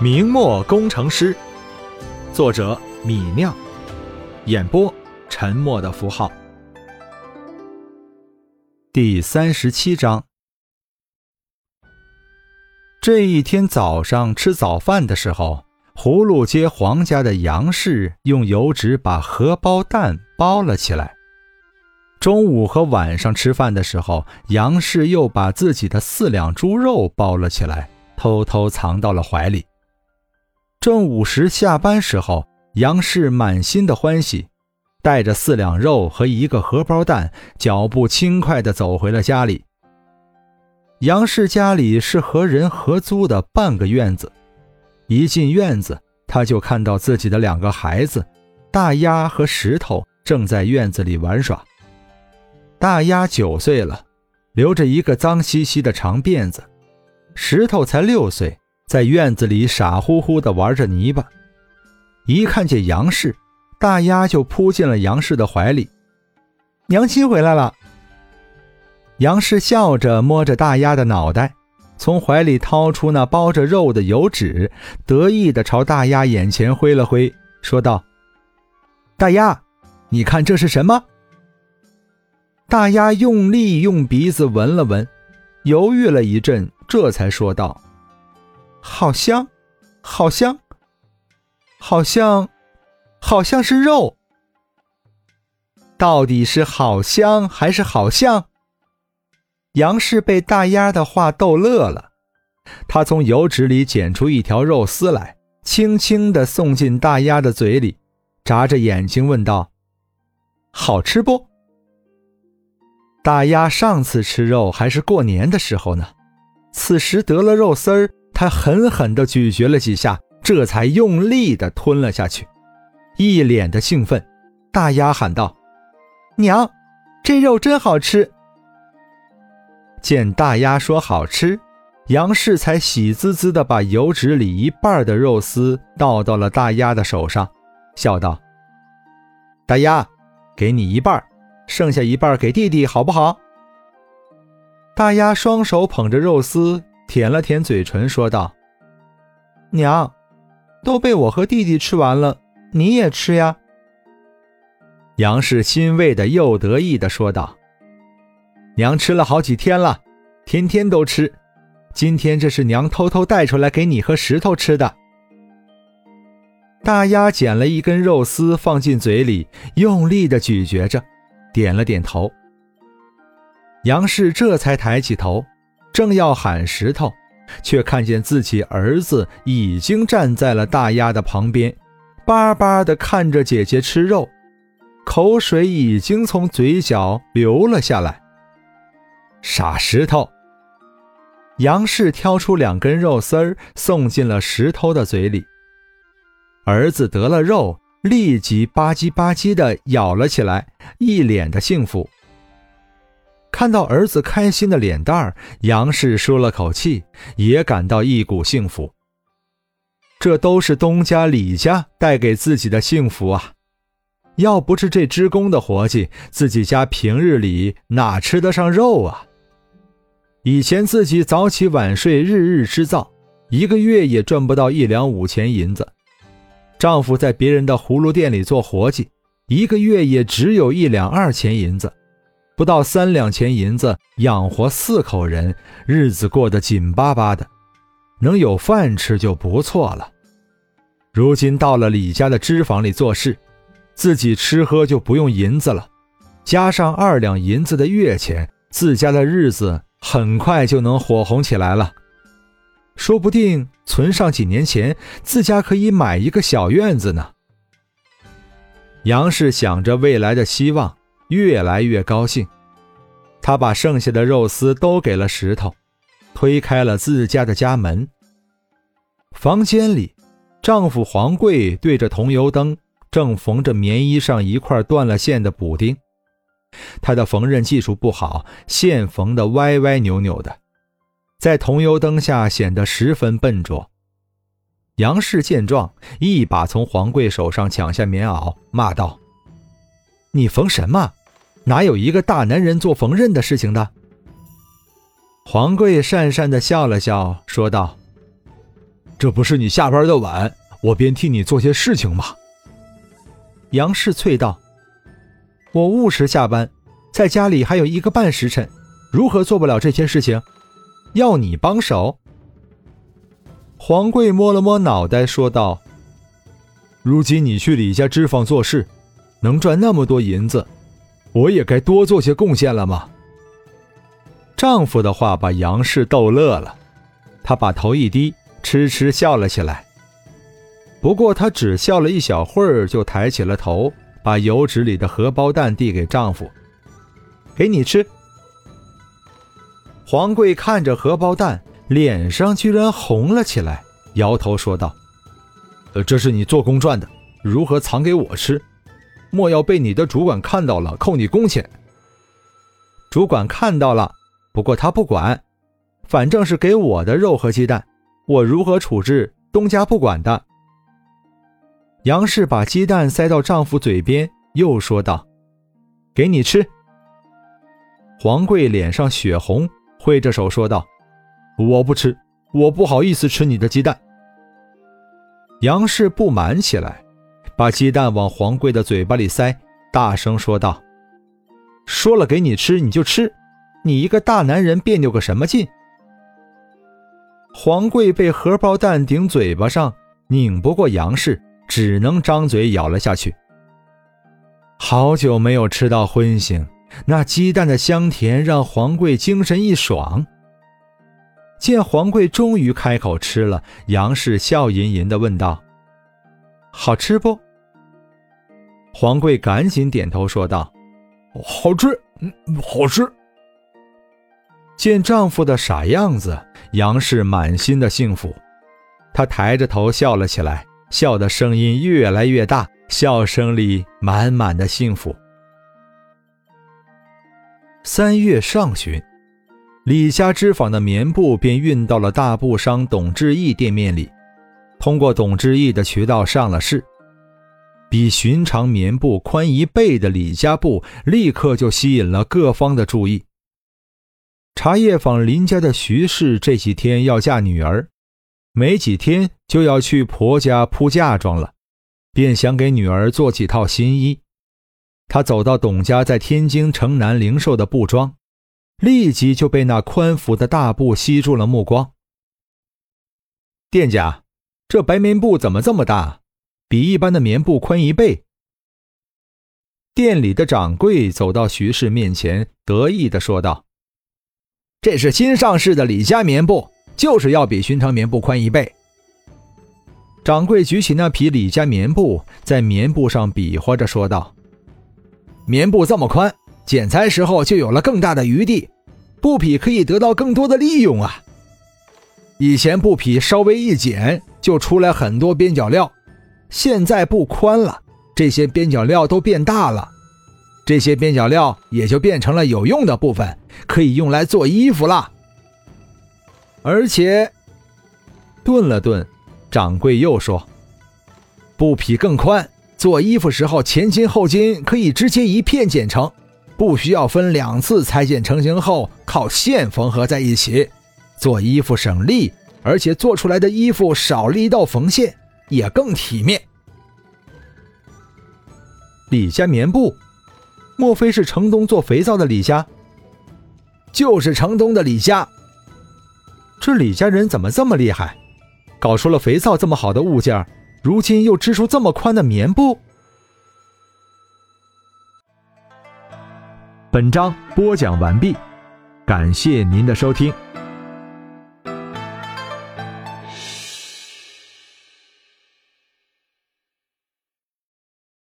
明末工程师，作者米酿，演播沉默的符号。第三十七章。这一天早上吃早饭的时候，葫芦街黄家的杨氏用油纸把荷包蛋包了起来。中午和晚上吃饭的时候，杨氏又把自己的四两猪肉包了起来，偷偷藏到了怀里。正午时下班时候，杨氏满心的欢喜，带着四两肉和一个荷包蛋，脚步轻快地走回了家里。杨氏家里是和人合租的半个院子，一进院子，他就看到自己的两个孩子，大丫和石头正在院子里玩耍。大丫九岁了，留着一个脏兮兮的长辫子；石头才六岁。在院子里傻乎乎地玩着泥巴，一看见杨氏，大丫就扑进了杨氏的怀里。娘亲回来了。杨氏笑着摸着大丫的脑袋，从怀里掏出那包着肉的油纸，得意地朝大丫眼前挥了挥，说道：“大丫，你看这是什么？”大丫用力用鼻子闻了闻，犹豫了一阵，这才说道。好香，好香，好像，好像是肉。到底是好香还是好像？杨氏被大丫的话逗乐了，他从油纸里捡出一条肉丝来，轻轻地送进大丫的嘴里，眨着眼睛问道：“好吃不？”大丫上次吃肉还是过年的时候呢，此时得了肉丝儿。他狠狠地咀嚼了几下，这才用力地吞了下去，一脸的兴奋。大丫喊道：“娘，这肉真好吃！”见大丫说好吃，杨氏才喜滋滋地把油纸里一半的肉丝倒到了大丫的手上，笑道：“大丫，给你一半，剩下一半给弟弟，好不好？”大丫双手捧着肉丝。舔了舔嘴唇，说道：“娘，都被我和弟弟吃完了，你也吃呀。”杨氏欣慰的又得意的说道：“娘吃了好几天了，天天都吃。今天这是娘偷偷带出来给你和石头吃的。”大丫捡了一根肉丝放进嘴里，用力的咀嚼着，点了点头。杨氏这才抬起头。正要喊石头，却看见自己儿子已经站在了大丫的旁边，巴巴地看着姐姐吃肉，口水已经从嘴角流了下来。傻石头！杨氏挑出两根肉丝儿送进了石头的嘴里。儿子得了肉，立即吧唧吧唧地咬了起来，一脸的幸福。看到儿子开心的脸蛋儿，杨氏舒了口气，也感到一股幸福。这都是东家李家带给自己的幸福啊！要不是这织工的活计，自己家平日里哪吃得上肉啊？以前自己早起晚睡，日日织造，一个月也赚不到一两五钱银子。丈夫在别人的葫芦店里做活计，一个月也只有一两二钱银子。不到三两钱银子养活四口人，日子过得紧巴巴的，能有饭吃就不错了。如今到了李家的织坊里做事，自己吃喝就不用银子了，加上二两银子的月钱，自家的日子很快就能火红起来了。说不定存上几年钱，自家可以买一个小院子呢。杨氏想着未来的希望。越来越高兴，他把剩下的肉丝都给了石头，推开了自家的家门。房间里，丈夫黄贵对着桐油灯，正缝着棉衣上一块断了线的补丁。他的缝纫技术不好，线缝得歪歪扭扭的，在桐油灯下显得十分笨拙。杨氏见状，一把从黄贵手上抢下棉袄，骂道：“你缝什么？”哪有一个大男人做缝纫的事情的？黄贵讪讪地笑了笑，说道：“这不是你下班的晚，我便替你做些事情吗？”杨氏啐道：“我务实下班，在家里还有一个半时辰，如何做不了这些事情？要你帮手？”黄贵摸了摸脑袋，说道：“如今你去李家织坊做事，能赚那么多银子，我也该多做些贡献了吗？”丈夫的话把杨氏逗乐了，她把头一低，痴痴笑了起来。不过她只笑了一小会儿，就抬起了头，把油纸里的荷包蛋递给丈夫：“给你吃。”黄贵看着荷包蛋。脸上居然红了起来，摇头说道：“呃，这是你做工赚的，如何藏给我吃？莫要被你的主管看到了，扣你工钱。”主管看到了，不过他不管，反正是给我的肉和鸡蛋，我如何处置，东家不管的。杨氏把鸡蛋塞到丈夫嘴边，又说道：“给你吃。”黄贵脸上血红，挥着手说道。我不吃，我不好意思吃你的鸡蛋。杨氏不满起来，把鸡蛋往黄贵的嘴巴里塞，大声说道：“说了给你吃你就吃，你一个大男人别扭个什么劲？”黄贵被荷包蛋顶嘴巴上，拧不过杨氏，只能张嘴咬了下去。好久没有吃到荤腥，那鸡蛋的香甜让黄贵精神一爽。见黄贵终于开口吃了，杨氏笑吟吟地问道：“好吃不？”黄贵赶紧点头说道：“好吃，嗯，好吃。”见丈夫的傻样子，杨氏满心的幸福，她抬着头笑了起来，笑的声音越来越大，笑声里满满的幸福。三月上旬。李家织坊的棉布便运到了大布商董志义店面里，通过董志义的渠道上了市。比寻常棉布宽一倍的李家布，立刻就吸引了各方的注意。茶叶坊林家的徐氏这几天要嫁女儿，没几天就要去婆家铺嫁妆了，便想给女儿做几套新衣。他走到董家在天津城南零售的布庄。立即就被那宽幅的大布吸住了目光。店家，这白棉布怎么这么大？比一般的棉布宽一倍。店里的掌柜走到徐氏面前，得意地说道：“这是新上市的李家棉布，就是要比寻常棉布宽一倍。”掌柜举起那匹李家棉布，在棉布上比划着说道：“棉布这么宽。”剪裁时候就有了更大的余地，布匹可以得到更多的利用啊！以前布匹稍微一剪就出来很多边角料，现在布宽了，这些边角料都变大了，这些边角料也就变成了有用的部分，可以用来做衣服了。而且，顿了顿，掌柜又说：“布匹更宽，做衣服时候前襟后襟可以直接一片剪成。”不需要分两次裁剪成型后靠线缝合在一起，做衣服省力，而且做出来的衣服少了一道缝线，也更体面。李家棉布，莫非是城东做肥皂的李家？就是城东的李家。这李家人怎么这么厉害，搞出了肥皂这么好的物件，如今又织出这么宽的棉布？本章播讲完毕，感谢您的收听。